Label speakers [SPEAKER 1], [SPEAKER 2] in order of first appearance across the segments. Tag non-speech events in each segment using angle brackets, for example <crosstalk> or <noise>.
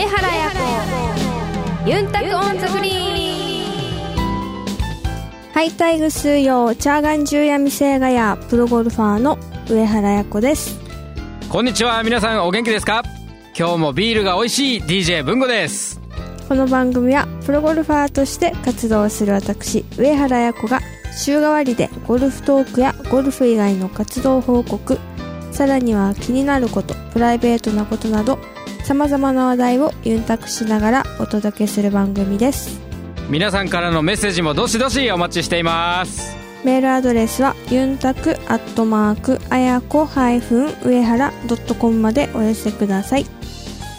[SPEAKER 1] 上原彩子。ユンタク on the green
[SPEAKER 2] ハイタイぐすーよーちゃーがんじゅーやみせーがやープロゴルファーの上原彩子です。
[SPEAKER 3] こんにちは皆さんお元気ですか？今日もビールが美味しい DJ 文吾です。
[SPEAKER 2] この番組はプロゴルファーとして活動する私上原彩子が週替わりでゴルフトークやゴルフ以外の活動報告さらには気になることプライベートなことなどさまざまな話題をユンタクしながらお届けする番組です。
[SPEAKER 3] 皆さんからのメッセージもどしどしお待ちしています。
[SPEAKER 2] メールアドレスはユンタクアットマークあやこ上原ドットコムまでお寄せください。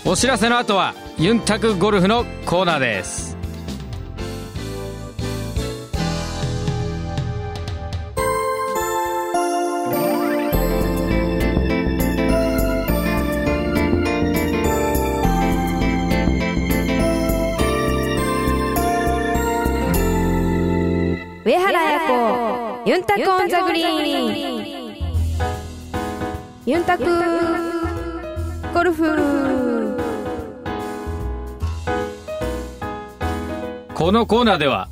[SPEAKER 3] お知らせの後はユンタクゴルフのコーナーです
[SPEAKER 1] タクオンザグリーン。
[SPEAKER 2] ユンタクゴルフ。
[SPEAKER 3] このコーナーでは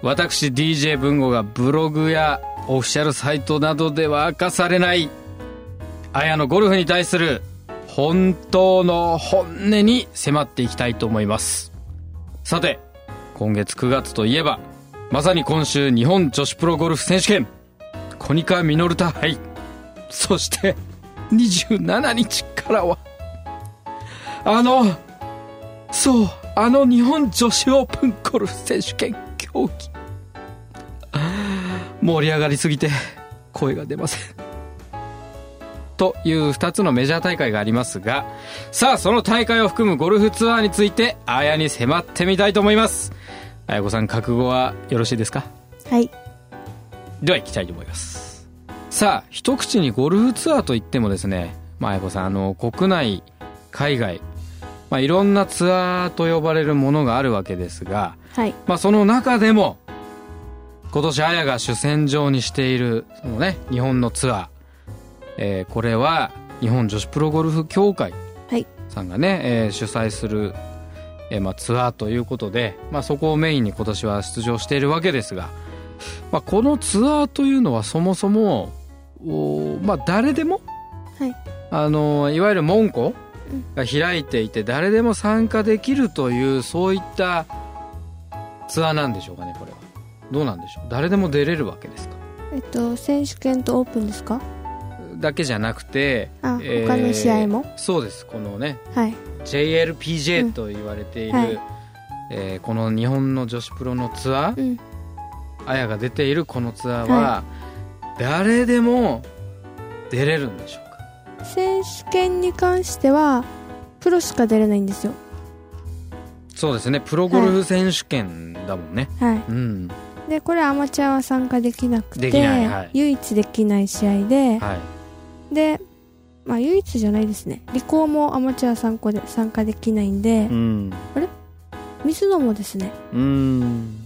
[SPEAKER 3] 私 DJ 文吾がブログやオフィシャルサイトなどでは明かされないあやのゴルフに対する本当の本音に迫っていきたいと思います。さて今月9月といえばまさに今週日本女子プロゴルフ選手権。コニカミノルタ杯そして27日からは。あのそうあの日本女子オープンゴルフ選手権競技。盛り上がりすぎて声が出ません。という2つのメジャー大会がありますがさあその大会を含むゴルフツアーについてあやに迫ってみたいと思います。あやこさん覚悟はよろしいですか？
[SPEAKER 2] はい。
[SPEAKER 3] では行きたいと思います。さあ一口にゴルフツアーといってもですねまああやこさんあの国内海外まあいろんなツアーと呼ばれるものがあるわけですが
[SPEAKER 2] はい。
[SPEAKER 3] まあその中でも今年あやが主戦場にしているそのね日本のツアー、えーこれは日本女子プロゴルフ協会
[SPEAKER 2] はい。
[SPEAKER 3] さんがね、えー主催する、えーまあ、ツアーということで、まあ、そこをメインに今年は出場しているわけですが、まあ、このツアーというのはそもそもおまあ誰でも、
[SPEAKER 2] はい。
[SPEAKER 3] あのいわゆる門戸が開いていて誰でも参加できるというそういったツアーなんでしょうかねこれは。どうなんでしょう。誰でも出れるわけですか。
[SPEAKER 2] えっと選手権とオープンですか？
[SPEAKER 3] だけじゃなくて
[SPEAKER 2] あ他の試合も？
[SPEAKER 3] そうです。このね
[SPEAKER 2] はい
[SPEAKER 3] JLPJ と言われている、
[SPEAKER 2] はい。
[SPEAKER 3] えーこの日本の女子プロのツアー
[SPEAKER 2] うん。
[SPEAKER 3] あやが出ているこのツアーは、誰でも出れるんでしょうか？
[SPEAKER 2] 選手権に関してはプロしか出れないんですよ。
[SPEAKER 3] そうですね。プロゴルフ選手権だもんね、
[SPEAKER 2] はい。
[SPEAKER 3] うん。
[SPEAKER 2] でこれアマチュアは参加できなくて
[SPEAKER 3] はい。
[SPEAKER 2] 唯一できない試合で、
[SPEAKER 3] はい。
[SPEAKER 2] でまあ唯一じゃないですね。理工もアマチュア参加で参加できないんで、
[SPEAKER 3] うん。
[SPEAKER 2] 水野もですね。
[SPEAKER 3] うん。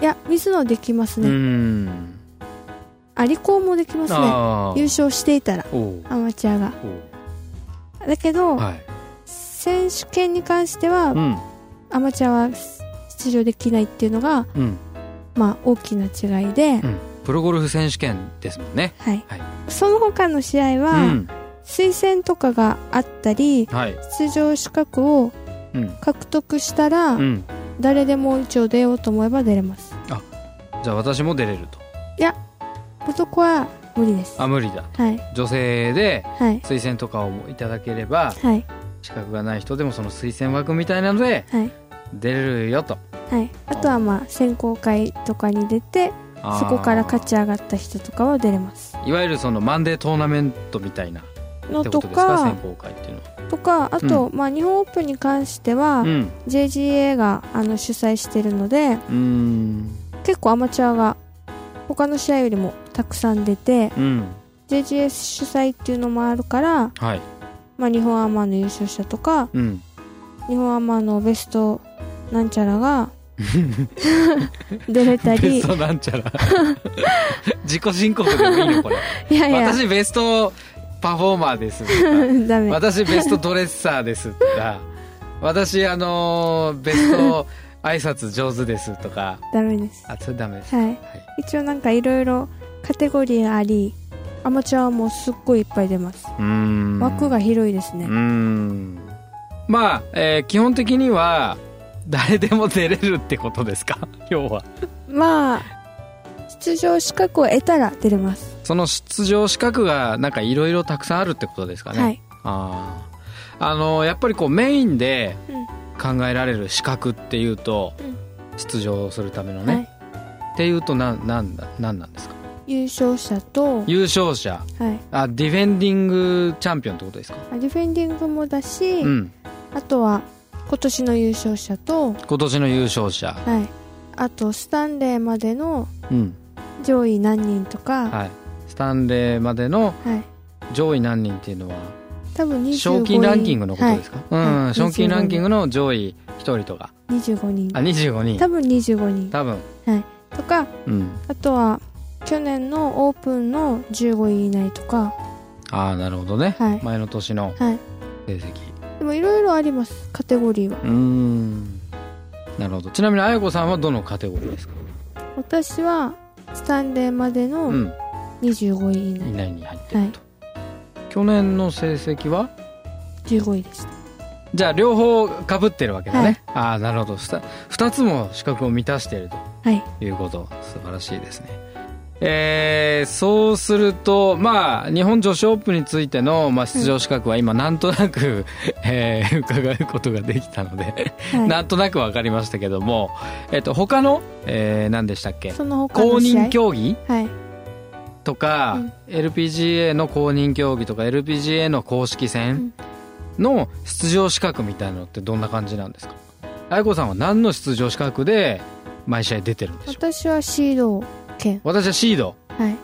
[SPEAKER 2] いや水野できます
[SPEAKER 3] う
[SPEAKER 2] ね、
[SPEAKER 3] ん。
[SPEAKER 2] あ理工もできますね。
[SPEAKER 3] あ
[SPEAKER 2] 優勝していたらアマチュアが。だけど、
[SPEAKER 3] はい。
[SPEAKER 2] 選手権に関しては、
[SPEAKER 3] うん。
[SPEAKER 2] アマチュアは出場できないっていうのが
[SPEAKER 3] うん。
[SPEAKER 2] まあ大きな違いで、
[SPEAKER 3] うんプロゴルフ選手権ですもんね。
[SPEAKER 2] はい、
[SPEAKER 3] はい。
[SPEAKER 2] その他の試合
[SPEAKER 3] う
[SPEAKER 2] は、
[SPEAKER 3] ん。
[SPEAKER 2] 推薦とかがあったり
[SPEAKER 3] はい。
[SPEAKER 2] 出場資格を
[SPEAKER 3] うん。
[SPEAKER 2] 獲得したら、
[SPEAKER 3] うん。
[SPEAKER 2] 誰でも一応出ようと思えば出れます。
[SPEAKER 3] じゃあ私も出れると。
[SPEAKER 2] 男は無理です。
[SPEAKER 3] あ無理だ。
[SPEAKER 2] はい。
[SPEAKER 3] 女性で
[SPEAKER 2] はい。
[SPEAKER 3] 推薦とかをいただければ
[SPEAKER 2] はい。
[SPEAKER 3] 資格がない人でもその推薦枠みたいなので
[SPEAKER 2] はい。
[SPEAKER 3] 出れるよと。
[SPEAKER 2] はい。あとはまあ選考会とかに出てそこから勝ち上がった人とかは出れます。
[SPEAKER 3] いわゆるそのマンデートーナメントみたいな。っ
[SPEAKER 2] の
[SPEAKER 3] とか
[SPEAKER 2] か
[SPEAKER 3] 選考会っていうの。は
[SPEAKER 2] とかあと、まあ日本オープンに関しては、
[SPEAKER 3] うん。
[SPEAKER 2] JGA があの主催してるので
[SPEAKER 3] うん。
[SPEAKER 2] 結構アマチュアが他の試合よりもたくさん出て
[SPEAKER 3] うん。
[SPEAKER 2] JGA 主催っていうのもあるから、
[SPEAKER 3] はい。
[SPEAKER 2] まあ、日本アマの優勝者とか
[SPEAKER 3] うん。
[SPEAKER 2] 日本アマのベストなんちゃらが <laughs> 出れた
[SPEAKER 3] ベ
[SPEAKER 2] り
[SPEAKER 3] ストなんちゃら。<laughs> 自己申告でもいいのこれ。
[SPEAKER 2] いやいや。
[SPEAKER 3] 私ベストパフォーマーです。と <laughs> か
[SPEAKER 2] ダメ。
[SPEAKER 3] 私ベストドレッサーです。とか私あのーベスト挨拶上手ですとか。
[SPEAKER 2] ダメです。
[SPEAKER 3] あそれダメです、
[SPEAKER 2] はい。
[SPEAKER 3] はい
[SPEAKER 2] 一応なんかいろいろカテゴリーありアマチュアもすっごいいっぱい出ます。枠が広いですね。
[SPEAKER 3] うーん。まあ、えー基本的には誰でも出れるってことですか？<laughs> 要は。
[SPEAKER 2] まあ出場資格を得たら出れます、
[SPEAKER 3] その出場資格がなんかいろいろたくさんあるってことですかね？
[SPEAKER 2] はい。
[SPEAKER 3] あああのやっぱりこうメインで
[SPEAKER 2] うん。
[SPEAKER 3] 考えられる資格っていうと、
[SPEAKER 2] うん。
[SPEAKER 3] 出場するためのね、
[SPEAKER 2] はい。
[SPEAKER 3] っていうとなんなんだなんなんですか？
[SPEAKER 2] 優勝者と、
[SPEAKER 3] 優勝者。
[SPEAKER 2] はい、
[SPEAKER 3] あディフェンディングチャンピオンってことですか？
[SPEAKER 2] ディフェンディングもだし、
[SPEAKER 3] うん。
[SPEAKER 2] あとは今年の優勝者と、
[SPEAKER 3] 今年の優勝者。
[SPEAKER 2] はい、あとスタンレーまでの
[SPEAKER 3] うん。
[SPEAKER 2] 上位何人とか、
[SPEAKER 3] はい。スタンレーまでの
[SPEAKER 2] はい、
[SPEAKER 3] 上位何人っていうのは
[SPEAKER 2] 多分25人。
[SPEAKER 3] 賞金ランキングのことですか、うん、
[SPEAKER 2] はい
[SPEAKER 3] 賞金ランキングの上位1人とか。
[SPEAKER 2] はい、25人。
[SPEAKER 3] あ25人。
[SPEAKER 2] 多分25人。
[SPEAKER 3] 多分。
[SPEAKER 2] とか
[SPEAKER 3] うん。
[SPEAKER 2] あとは去年のオープンの15位以内とか。
[SPEAKER 3] ああなるほどね、
[SPEAKER 2] はい。
[SPEAKER 3] 前の年の
[SPEAKER 2] はい。
[SPEAKER 3] 成績
[SPEAKER 2] でもいろいろありますカテゴリーは。
[SPEAKER 3] うーん。なるほど。ちなみに綾子さんはどのカテゴリーですか？
[SPEAKER 2] 私はスタンレーまで
[SPEAKER 3] う
[SPEAKER 2] の
[SPEAKER 3] ん
[SPEAKER 2] 25位以
[SPEAKER 3] 以
[SPEAKER 2] 内、
[SPEAKER 3] 内に入ってると、去年の成績は
[SPEAKER 2] ？15位でした。
[SPEAKER 3] じゃあ両方かぶってるわけだね、ああなるほど。2, つも資格を満たしている
[SPEAKER 2] はい。
[SPEAKER 3] ということ。素晴らしいですねえーそうするとまあ日本女子オープンについての、まあ、出場資格は今なんとなく、<laughs> えー伺うことができたので、
[SPEAKER 2] はい。
[SPEAKER 3] なんとなく分かりましたけども、えっと他の、えー何でしたっけ？
[SPEAKER 2] その他
[SPEAKER 3] 公認競技？
[SPEAKER 2] はい。
[SPEAKER 3] とか、LPGA の公認競技とか LPGA の公式戦の出場資格みたいなのってどんな感じなんですか？愛子さんは何の出場資格で毎試合出てるんでしょう？
[SPEAKER 2] 私はシード権
[SPEAKER 3] 私はシード。
[SPEAKER 2] はい。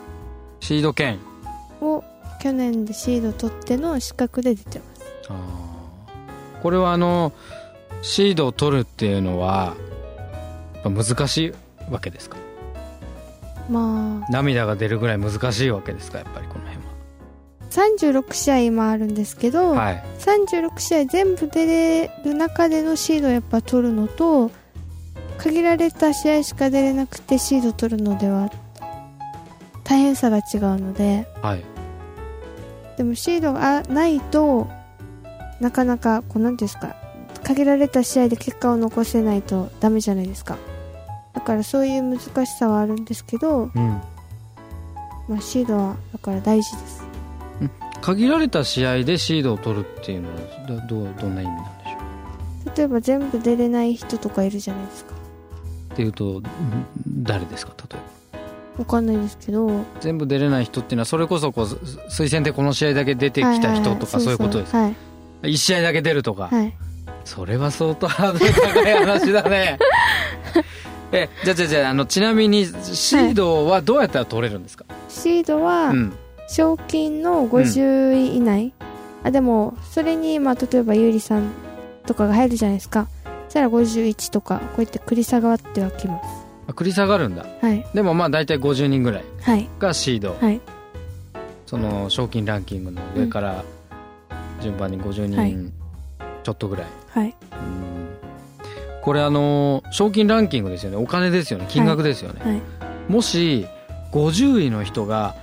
[SPEAKER 3] シード権
[SPEAKER 2] を去年でシード取っての資格で出てます。
[SPEAKER 3] あー。これはあのシードを取るっていうのは難しいわけですか？
[SPEAKER 2] まあ。
[SPEAKER 3] 涙が出るぐらい難しいわけですか？やっぱりこの辺
[SPEAKER 2] 36試合今あるんですけど、
[SPEAKER 3] ははい
[SPEAKER 2] 36試合全部出れる中でのシードをやっぱ取るのと限られた試合しか出れなくてシード取るのでは大変さが違うので。
[SPEAKER 3] はい。
[SPEAKER 2] でもシードがないとなかなかこうなんですか限られた試合で結果を残せないとダメじゃないですか。だからそういう難しさはあるんですけど、
[SPEAKER 3] うん。
[SPEAKER 2] まあ、シードはだから大事です。
[SPEAKER 3] 限られた試合でシードを取るっていうのはどどうどんな意味なんでしょう？
[SPEAKER 2] 例えば全部出れない人とかいるじゃないですか
[SPEAKER 3] っていうとん誰ですか？例えば。
[SPEAKER 2] わかんないですけど。
[SPEAKER 3] 全部出れない人っていうのはそれこそこうす推薦でこの試合だけ出てきた人とかそういうことです
[SPEAKER 2] はい。
[SPEAKER 3] 1試合だけ出るとか、
[SPEAKER 2] はい。
[SPEAKER 3] それは相当ハードル高い話だね。<laughs> えじゃあじゃあじゃああのちなみにシードはどうやったら取れるんですか、
[SPEAKER 2] シードは
[SPEAKER 3] うん。
[SPEAKER 2] 賞金の50位以内、あでもそれにまあ例えばゆうりさんとかが入るじゃないですか。そしたら51とかこうやって繰り下がってはきます。
[SPEAKER 3] あ繰り下がるんだ。
[SPEAKER 2] はい。
[SPEAKER 3] でもまあ大体50人ぐらい
[SPEAKER 2] はい。
[SPEAKER 3] がシード、
[SPEAKER 2] はい。
[SPEAKER 3] その賞金ランキングの上から順番に50
[SPEAKER 2] はい
[SPEAKER 3] 人ちょっとぐらい、
[SPEAKER 2] はい。
[SPEAKER 3] うん。これあの賞金ランキングですよね。お金ですよね。金額ですよね、
[SPEAKER 2] はい。
[SPEAKER 3] もし50位の人が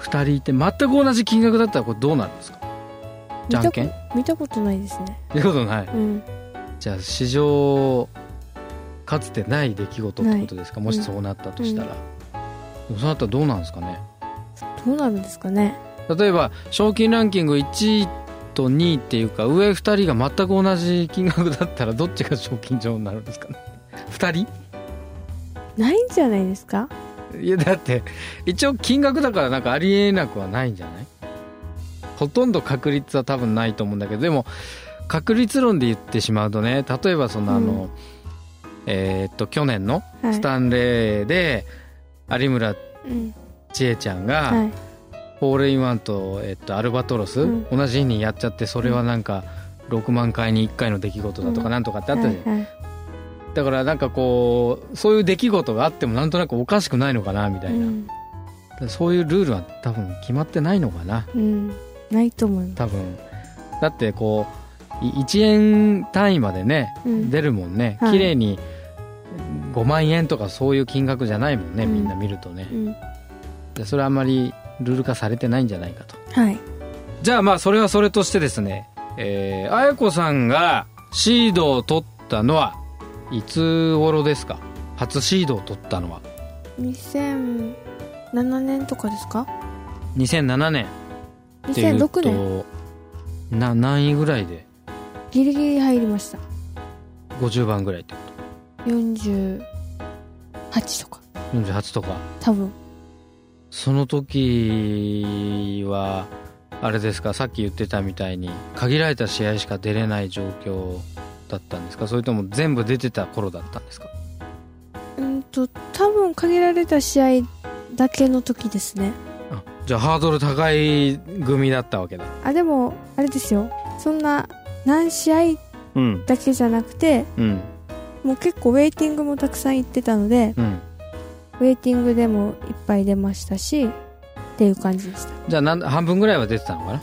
[SPEAKER 3] 2人いて全く同じ金額だったらこれどうなるんですか？じゃんけん？
[SPEAKER 2] 見たことないですね。
[SPEAKER 3] いうことない。
[SPEAKER 2] うん
[SPEAKER 3] じゃあ史上かつてない出来事ってことですか？もしそうなったとしたら、でもそうなったらどうなんですかね？
[SPEAKER 2] どうなるんですかね？
[SPEAKER 3] 例えば賞金ランキング1位と2位っていうか上2人が全く同じ金額だったらどっちが賞金女王になるんですかね？2人？
[SPEAKER 2] ないんじゃないですか？
[SPEAKER 3] いやだって一応金額だからなんかありえなくはないんじゃない？ほとんど確率は多分ないと思うんだけどでも確率論で言ってしまうとね例えばそのあの、
[SPEAKER 2] うん
[SPEAKER 3] えーっと去年の
[SPEAKER 2] はい。
[SPEAKER 3] スタンレーで有村
[SPEAKER 2] うん。
[SPEAKER 3] 千恵ちゃんが、
[SPEAKER 2] はい。
[SPEAKER 3] ホールインワンと、えっと、アルバトロス、
[SPEAKER 2] うん。
[SPEAKER 3] 同じ日にやっちゃってそれはなんか6万回に1回の出来事だとか
[SPEAKER 2] うん。
[SPEAKER 3] なんとかってあったじゃん、だからなんかこうそういう出来事があってもなんとなくおかしくないのかなみたいな、
[SPEAKER 2] うん。
[SPEAKER 3] そういうルールは多分決まってないのかな。
[SPEAKER 2] うん。ないと思います。
[SPEAKER 3] 多分。だってこう1円単位までね、
[SPEAKER 2] うん。
[SPEAKER 3] 出るもんね。
[SPEAKER 2] はい。
[SPEAKER 3] 綺麗に5万円とかそういう金額じゃないもんね、
[SPEAKER 2] うん。
[SPEAKER 3] みんな見るとね。
[SPEAKER 2] うん。
[SPEAKER 3] でそれはあんまりルール化されてないんじゃないかと
[SPEAKER 2] はい。
[SPEAKER 3] じゃあまあそれはそれとしてですねえー、あやこさんがシードを取ったのはいつ頃ですか？初シードを取ったのは。
[SPEAKER 2] 2007年とかですか
[SPEAKER 3] ？2007年。っていうと
[SPEAKER 2] 2006年
[SPEAKER 3] な何位ぐらいで
[SPEAKER 2] ギリギリ入りました。
[SPEAKER 3] 50番ぐらいってこ
[SPEAKER 2] 48とか。
[SPEAKER 3] と48とか。
[SPEAKER 2] 多分。
[SPEAKER 3] その時はあれですか？さっき言ってたみたいに限られた試合しか出れない状況だったんですか？それとも全部出てた頃だったんですか？
[SPEAKER 2] うんと多分限られた試合だけの時ですね。
[SPEAKER 3] あじゃあハードル高い組だったわけだ。
[SPEAKER 2] あでもあれですよ。そんな何試合
[SPEAKER 3] うん。
[SPEAKER 2] だけじゃなくて
[SPEAKER 3] うん。
[SPEAKER 2] もう結構ウェイティングもたくさん行ってたので
[SPEAKER 3] うん。
[SPEAKER 2] ウェイティングでもいっぱい出ましたしっていう感じでした。
[SPEAKER 3] じゃあなん半分ぐらいは出てたのかな？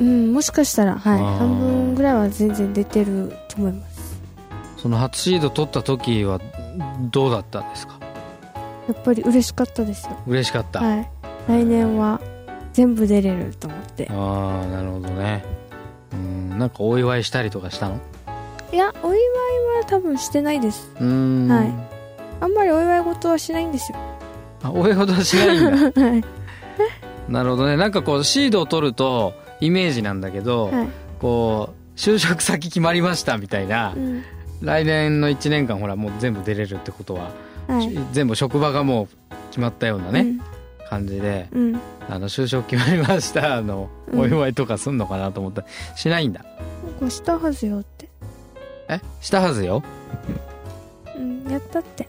[SPEAKER 2] うんもしかしたらはい。半分ぐらいは全然出てると思います。
[SPEAKER 3] その初シード取った時はどうだったんですか？
[SPEAKER 2] やっぱり嬉しかったですよ。
[SPEAKER 3] 嬉しかった、
[SPEAKER 2] はい。来年は全部出れると思って。
[SPEAKER 3] ああなるほどねうんなんかお祝いしたりとかしたの？
[SPEAKER 2] いやお祝いは多分してないです。
[SPEAKER 3] うーん。
[SPEAKER 2] はい。あんまりお祝い事はしないんですよ。
[SPEAKER 3] あお祝い事はしないんだ。<laughs>
[SPEAKER 2] はい。
[SPEAKER 3] なるほどね。なんかこうシードを取るとイメージなんだけど、
[SPEAKER 2] はい。
[SPEAKER 3] こう就職先決まりましたみたいな、
[SPEAKER 2] うん。
[SPEAKER 3] 来年の1年間ほらもう全部出れるってことは、
[SPEAKER 2] はい。
[SPEAKER 3] 全部職場がもう決まったようなね、感じで
[SPEAKER 2] うん、うん、
[SPEAKER 3] あの就職決まりました <laughs> あの
[SPEAKER 2] うん。
[SPEAKER 3] お祝いとかすんのかなと思ったらしないんだ。
[SPEAKER 2] なんかしたはずよって。
[SPEAKER 3] え？したはずよ？
[SPEAKER 2] うんやったって。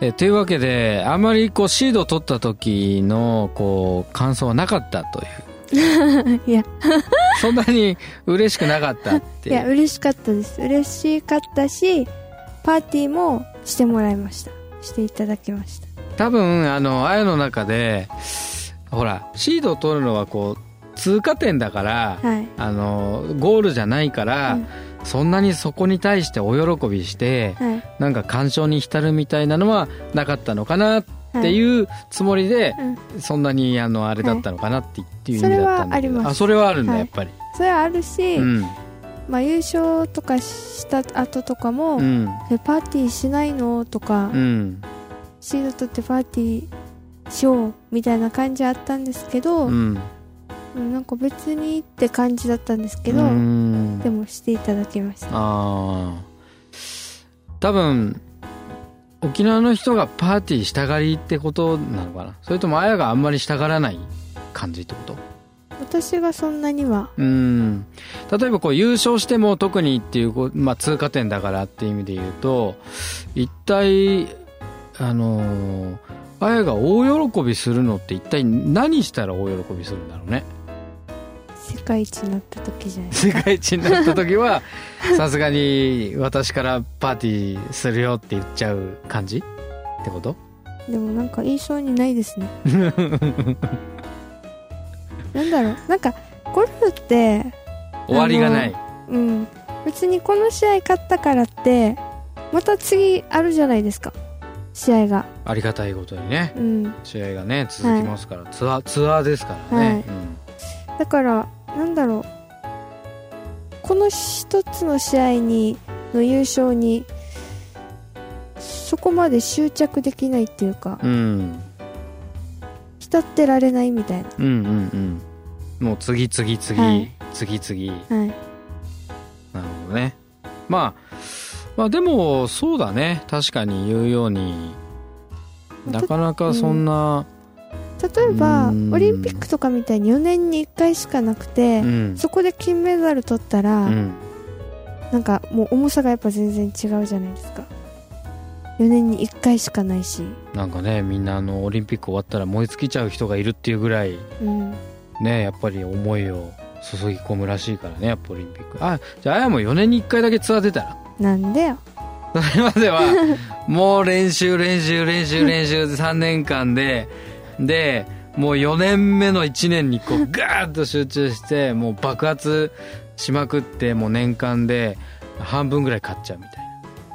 [SPEAKER 3] えというわけであまりこうシードを取った時のこう感想はなかったという。<laughs>
[SPEAKER 2] いや。<laughs>
[SPEAKER 3] そんなに嬉しくなかったって
[SPEAKER 2] いや嬉しかったです。嬉しかったしパーティーもしてもらいました。していただきました
[SPEAKER 3] 多分あのあやの中でほらシードを取るのはこう通過点だから、
[SPEAKER 2] はい。
[SPEAKER 3] あのゴールじゃないから、
[SPEAKER 2] うん
[SPEAKER 3] そんなにそこに対してお喜びして
[SPEAKER 2] はい。
[SPEAKER 3] なんか感傷に浸るみたいなのはなかったのかなって
[SPEAKER 2] う、
[SPEAKER 3] い。うつもりで、
[SPEAKER 2] うん、
[SPEAKER 3] そんなにあのあれだったのかなってってい。う意味だったんだけど、
[SPEAKER 2] それはあります。
[SPEAKER 3] あそれはあるんだ、
[SPEAKER 2] はい。
[SPEAKER 3] やっぱり。
[SPEAKER 2] それはあるし、
[SPEAKER 3] うん。
[SPEAKER 2] まあ、優勝とかした後とかも、
[SPEAKER 3] うん
[SPEAKER 2] えパーティーしないの？とか、
[SPEAKER 3] うん
[SPEAKER 2] シード取ってパーティーしようみたいな感じあったんですけど、
[SPEAKER 3] うん。
[SPEAKER 2] うんなんか別にって感じだったんですけど、
[SPEAKER 3] うん。
[SPEAKER 2] でもしていただきました。
[SPEAKER 3] ああ多分沖縄の人がパーティーしたがりってことなのかな？それともあやがあんまりしたがらない感じってこと？
[SPEAKER 2] 私がそんなには。
[SPEAKER 3] うん。例えばこう優勝しても特にっていうこう、まあ、通過点だからっていう意味で言うと一体あのーあやが大喜びするのって一体何したら大喜びするんだろうね。
[SPEAKER 2] 世界一になった時じゃないです
[SPEAKER 3] 世界一になった時は <laughs> さすがに私からパーティーするよって言っちゃう感じってこと？
[SPEAKER 2] かでもなんか言いそうにないですね。<laughs> なんだろう。なんかゴルフって
[SPEAKER 3] 終わりがない。
[SPEAKER 2] うん。別にこの試合勝ったからってまた次あるじゃないですか試合が。
[SPEAKER 3] ありがたいことにね。
[SPEAKER 2] うん。
[SPEAKER 3] 試合がね続きますから、ツアーツアーですからね、
[SPEAKER 2] はい。だからなんだろう。この一つの試合にの優勝にそこまで執着できないっていうか
[SPEAKER 3] うん、うん。
[SPEAKER 2] 浸ってられないみたいな。
[SPEAKER 3] うんうんうん。もう次次次、
[SPEAKER 2] はい。
[SPEAKER 3] 次次。
[SPEAKER 2] はい。
[SPEAKER 3] なるほどね。まあまあでもそうだね。確かに言うように。なかなかそんな、
[SPEAKER 2] 例えば
[SPEAKER 3] うん。
[SPEAKER 2] オリンピックとかみたいに4年に1回しかなくて、
[SPEAKER 3] うん。
[SPEAKER 2] そこで金メダル取ったら、
[SPEAKER 3] うん。
[SPEAKER 2] なんかもう重さがやっぱ全然違うじゃないですか。4年に1回しかないし。
[SPEAKER 3] なんかねみんなあのオリンピック終わったら燃え尽きちゃう人がいるっていうぐらい
[SPEAKER 2] うん。
[SPEAKER 3] ねやっぱり思いを注ぎ込むらしいからねやっぱオリンピック。あじゃああやも4年に1回だけツアー出たら？
[SPEAKER 2] なんでよ。
[SPEAKER 3] それまでは <laughs> もう練習練習練習練習3年間ででもう4年目の1年にこうガーッと集中してもう爆発しまくってもう年間で半分ぐらい買っちゃうみたい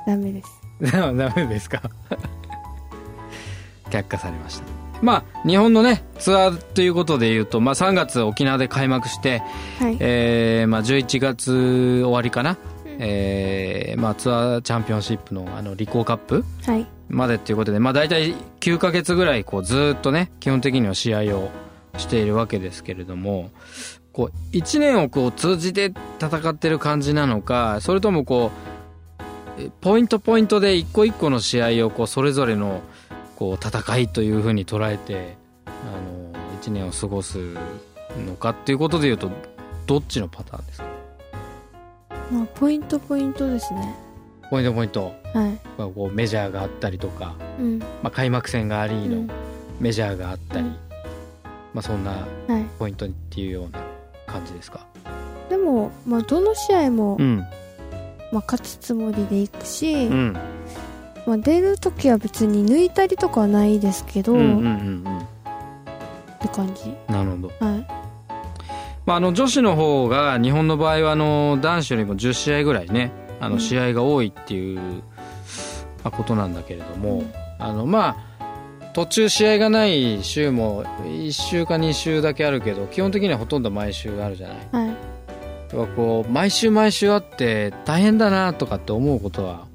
[SPEAKER 2] ダメです。
[SPEAKER 3] な <laughs> ダメですか？<laughs> 却下されました。まあ日本のねツアーということでいうと、まあ、3月沖縄で開幕して、
[SPEAKER 2] はい。
[SPEAKER 3] えーまあ、11月終わりかな、えーまあ、ツアーチャンピオンシップのあのリコーカップ
[SPEAKER 2] はい。
[SPEAKER 3] までっていうことで、まあ、大体9ヶ月ぐらいこうずーっとね基本的には試合をしているわけですけれどもこう1年をこう通じて戦ってる感じなのかそれともこうえポイントポイントで一個一個の試合をこうそれぞれのこう戦いというふうに捉えてあの1年を過ごすのかっていうことでいうとどっちのパターンですか？
[SPEAKER 2] まあポイントポイントですね。
[SPEAKER 3] ポイントポイント。
[SPEAKER 2] はい。
[SPEAKER 3] まあこうメジャーがあったりとか、
[SPEAKER 2] うん。
[SPEAKER 3] まあ、開幕戦がありの、
[SPEAKER 2] うん。
[SPEAKER 3] メジャーがあったり、
[SPEAKER 2] うん。
[SPEAKER 3] まあ、そんな
[SPEAKER 2] はい。
[SPEAKER 3] ポイントっていうような感じですか？
[SPEAKER 2] でもまあどの試合も、
[SPEAKER 3] うん。
[SPEAKER 2] まあ、勝つつもりでいくし、
[SPEAKER 3] うん。
[SPEAKER 2] まあ、出るときは別に抜いたりとかはないですけど、
[SPEAKER 3] うんうんうん
[SPEAKER 2] っ
[SPEAKER 3] うん。
[SPEAKER 2] て感じ。
[SPEAKER 3] なるほど、
[SPEAKER 2] はい
[SPEAKER 3] まあ、あの女子の方が日本の場合はあの男子よりも10試合ぐらいねあ
[SPEAKER 2] うん。
[SPEAKER 3] の試合が多いっていう、まあことなんだけれども、
[SPEAKER 2] うん。
[SPEAKER 3] あのまあ途中試合がない週も1週か2週だけあるけど基本的にはほとんど毎週あるじゃない。
[SPEAKER 2] はい。
[SPEAKER 3] だからこう毎週毎週あって大変だなとかって思うことは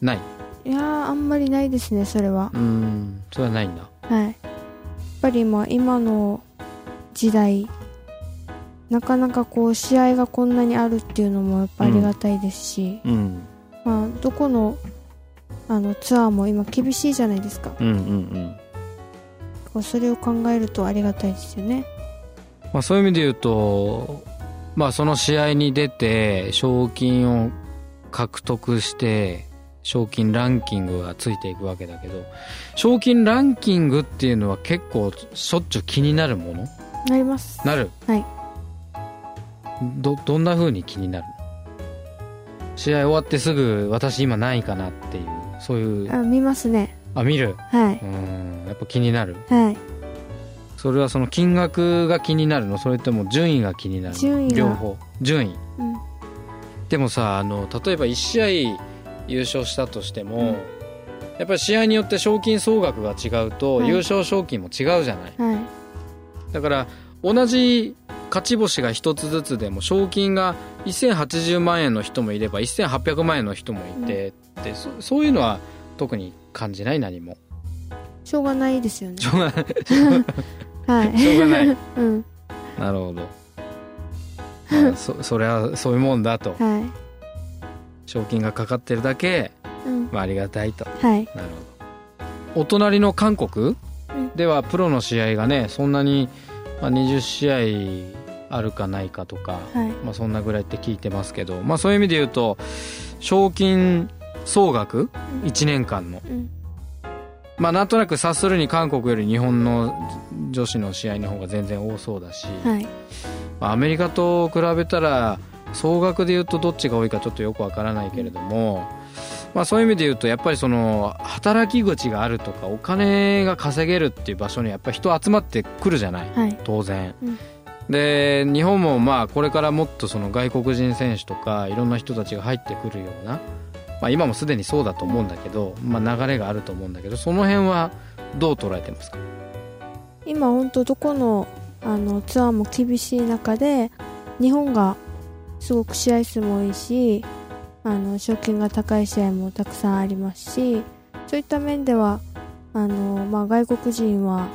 [SPEAKER 3] ない。
[SPEAKER 2] いやーあんまりないですねそれは。
[SPEAKER 3] うん。それはないんだ。
[SPEAKER 2] はい。やっぱりまあ今の時代なかなかこう試合がこんなにあるっていうのもやっぱありがたいですし、
[SPEAKER 3] うん。
[SPEAKER 2] まあどこのあのツアーも今厳しいじゃないですか。
[SPEAKER 3] うんうんうん。
[SPEAKER 2] それを考えるとありがたいですよね。
[SPEAKER 3] まあ、そういう意味で言うと、まあ、その試合に出て賞金を獲得して賞金ランキングがついていくわけだけど賞金ランキングっていうのは結構しょっちゅう気になるもの？
[SPEAKER 2] なります。
[SPEAKER 3] なる。
[SPEAKER 2] はい
[SPEAKER 3] どどんな風に気になるの？試合終わってすぐ私今何位かなっていうそういう。
[SPEAKER 2] あ見ますね。
[SPEAKER 3] あ見る？
[SPEAKER 2] はい。
[SPEAKER 3] うんやっぱ気になる。
[SPEAKER 2] はい。
[SPEAKER 3] それはその金額が気になるの？それとも順位が気になるの？
[SPEAKER 2] 順位が。
[SPEAKER 3] 両方。順位。
[SPEAKER 2] うん。
[SPEAKER 3] でもさあの例えば1試合優勝したとしても、
[SPEAKER 2] うん。
[SPEAKER 3] やっぱり試合によって賞金総額が違うと、
[SPEAKER 2] はい。
[SPEAKER 3] 優勝賞金も違うじゃない。
[SPEAKER 2] はい。
[SPEAKER 3] だから同じ勝ち星が1つずつでも賞金が1080万円の人もいれば1800万円の人もいて、でそそういうのは特に感じない何も。
[SPEAKER 2] しょうがないですよね。
[SPEAKER 3] しょうがない。
[SPEAKER 2] はい。<laughs>
[SPEAKER 3] しょうがない。<laughs>
[SPEAKER 2] うん。
[SPEAKER 3] なるほど、まあ、<laughs> そそれはそういうもんだと。
[SPEAKER 2] はい。
[SPEAKER 3] 賞金がかかってるだけ、
[SPEAKER 2] うん。
[SPEAKER 3] まあ、ありがたいと。
[SPEAKER 2] はい。
[SPEAKER 3] なるほど。お隣の韓国
[SPEAKER 2] うん。
[SPEAKER 3] ではプロの試合がねそんなに、まあ、20試合あるかないかとか、
[SPEAKER 2] はい。
[SPEAKER 3] まあ、そんなぐらいって聞いてますけど、まあ、そういう意味で言うと賞金総額
[SPEAKER 2] うん。
[SPEAKER 3] 1年間の、
[SPEAKER 2] うん。
[SPEAKER 3] まあ、なんとなく察するに韓国より日本の女子の試合の方が全然多そうだし、
[SPEAKER 2] はい。
[SPEAKER 3] まあアメリカと比べたら総額で言うとどっちが多いかちょっとよくわからないけれども、まあ、そういう意味で言うとやっぱりその働き口があるとかお金が稼げるっていう場所にやっぱり人集まってくるじゃない？
[SPEAKER 2] はい。
[SPEAKER 3] 当然、
[SPEAKER 2] うん。
[SPEAKER 3] で日本もまあこれからもっとその外国人選手とかいろんな人たちが入ってくるような、まあ、今もすでにそうだと思うんだけど、まあ、流れがあると思うんだけどその辺はどう捉えてますか？
[SPEAKER 2] 今本当どこのあのツアーも厳しい中で日本がすごく試合数も多いしあの賞金が高い試合もたくさんありますしそういった面ではあの、まあ、外国人は、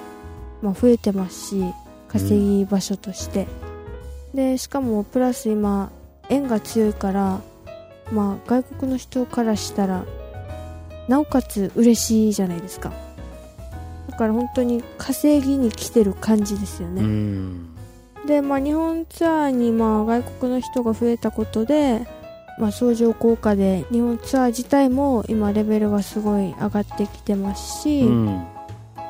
[SPEAKER 2] まあ、増えてますし稼ぎ場所として、でしかもプラス今円が強いから、まあ、外国の人からしたらなおかつ嬉しいじゃないですか。だから本当に稼ぎに来てる感じですよ
[SPEAKER 3] う
[SPEAKER 2] ね、
[SPEAKER 3] ん。
[SPEAKER 2] で、まあ、日本ツアーにまあ外国の人が増えたことで、まあ、相乗効果で日本ツアー自体も今レベルがすごい上がってきてますし、
[SPEAKER 3] うん。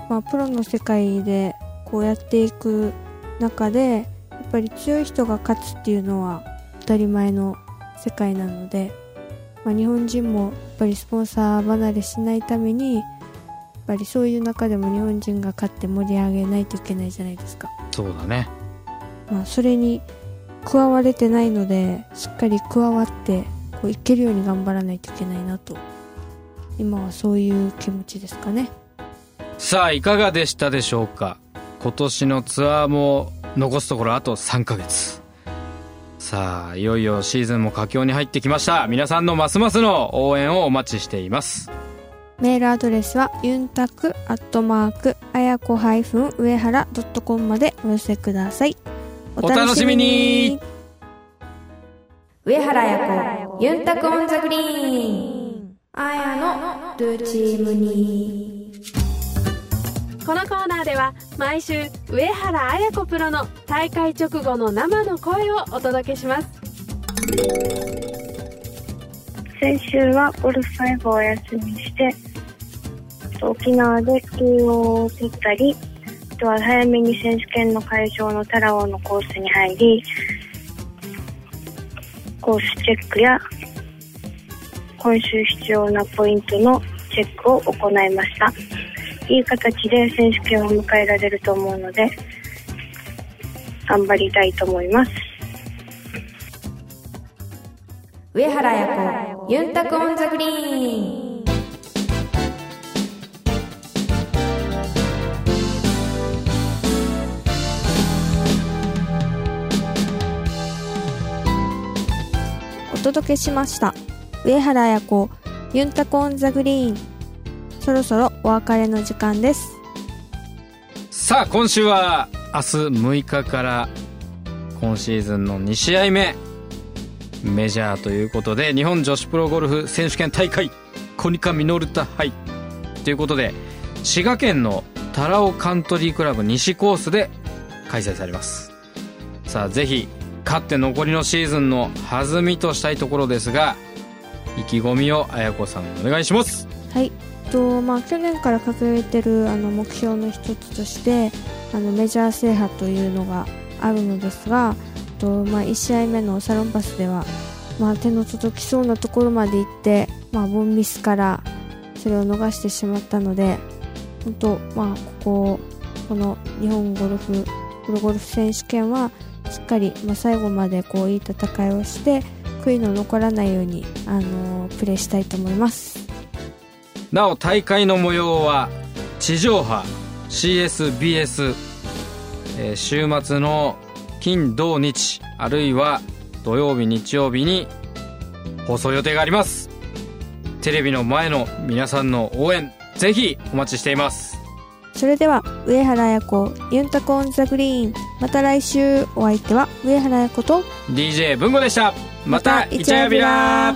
[SPEAKER 2] まあ、プロの世界でこうやっていく中でやっぱり強い人が勝つっていうのは当たり前の世界なので、まあ、日本人もやっぱりスポンサー離れしないためにぱりそういう中でも日本人が勝って盛り上げないといけないじゃないですか、
[SPEAKER 3] そうだね。
[SPEAKER 2] まあ、それに加われてないのでしっかり加わってこういけるように頑張らないといけないなと。今はそういう気持ちですかね。
[SPEAKER 3] さあいかがでしたでしょうか？今年のツアーも残すところあと3ヶ月。さあいよいよシーズンも佳境に入ってきました。皆さんのますますの応援をお待ちしています。
[SPEAKER 2] メールアドレスはユンタクアットマークあやこ上原 .com までお寄せください
[SPEAKER 3] お楽しみに。
[SPEAKER 1] 上原彩子ユンタク on the greenン。あやのルーチームに。
[SPEAKER 4] このコーナーでは毎週上原綾子プロの大会直後の生の声をお届けします。
[SPEAKER 5] 先週はゴルフ5をお休みして沖縄で休養を取ったりあとは早めに選手権の会場のタラオのコースに入りコースチェックや今週必要なポイントのチェックを行いました。いい形で選手権を迎えられると思うので頑張りたいと思います。
[SPEAKER 1] 上原彩子ユンタクオンザグリーン。
[SPEAKER 2] 届けしました。上原彩子ユンタクオンザグリーン。そろそろお別れの時間です。
[SPEAKER 3] さあ今週は明日6日から今シーズンの2試合目。メジャーということで日本女子プロゴルフ選手権大会。コニカミノルタ杯。ということで滋賀県のタラオカントリークラブ西コースで開催されます。さあぜひ勝って残りのシーズンの弾みとしたいところですが意気込みを綾子さんお願いします。
[SPEAKER 2] はい。とまあ、去年から掲げてるあの目標の一つとしてあのメジャー制覇というのがあるのですがと、まあ、1試合目のサロンパスでは、まあ、手の届きそうなところまで行って、まあ、ボンミスからそれを逃してしまったので本当、まあ、こここの日本ゴルフプロゴルフ選手権はしっかり、まあ、最後までこういい戦いをして悔いの残らないように、あのプレーしたいと思います。
[SPEAKER 3] なお大会の模様は地上波 CSBS、えー週末の金土日あるいは土曜日日曜日に放送予定がありますテレビの前の皆さんの応援ぜひお待ちしています
[SPEAKER 2] それでは上原彩子ユンタコオンザグリーン。また来週。お相手は上原彩子と
[SPEAKER 3] DJ 文吾でした。またイチャヤビラ。